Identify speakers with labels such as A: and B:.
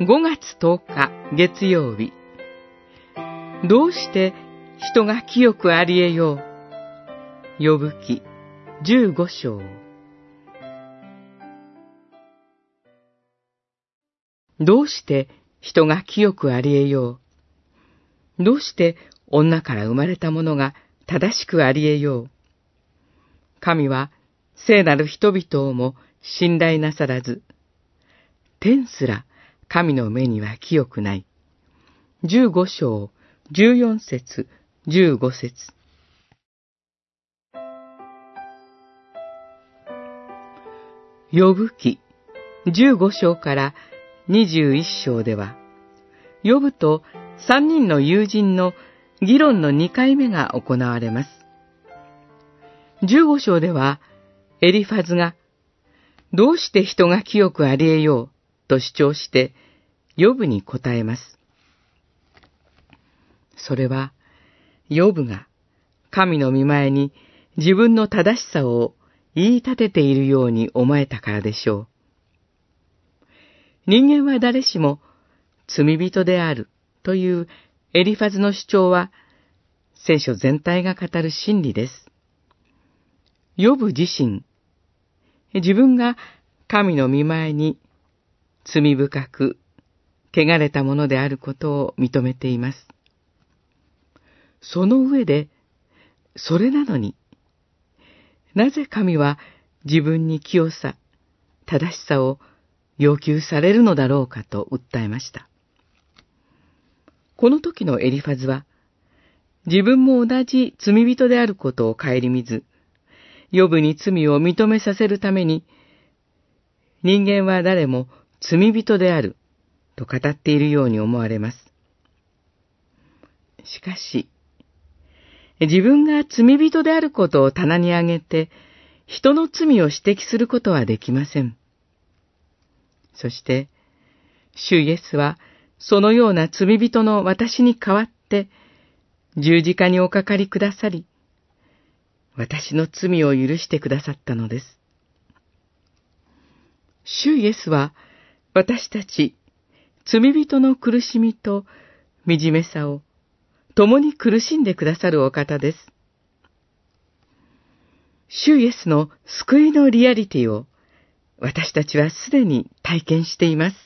A: 5月10日月曜日。どうして人が清くあり得よう？呼ぶ記15章。どうして人が清くあり得よう？どうして女から生まれた者が正しくあり得よう？神は聖なる人々をも信頼なさらず、天すら神の目には清くない。十五章、十四節、十五節。呼ぶ記、十五章から二十一章では、呼ぶと三人の友人の議論の二回目が行われます。十五章では、エリファズが、どうして人が清くあり得ようと主張して、ヨブに答えます。それは、ヨブが神の見前に自分の正しさを言い立てているように思えたからでしょう。人間は誰しも罪人であるというエリファズの主張は聖書全体が語る真理です。ヨブ自身、自分が神の見前に罪深く、汚れたものであることを認めています。その上で、それなのに、なぜ神は自分に清さ、正しさを要求されるのだろうかと訴えました。この時のエリファズは、自分も同じ罪人であることを顧みず、予部に罪を認めさせるために、人間は誰も罪人であると語っているように思われます。しかし、自分が罪人であることを棚に上げて、人の罪を指摘することはできません。そして、主イエスは、そのような罪人の私に代わって、十字架におかかりくださり、私の罪を許してくださったのです。主イエスは、私たち、罪人の苦しみと惨めさを共に苦しんでくださるお方です。主イエスの救いのリアリティを私たちはすでに体験しています。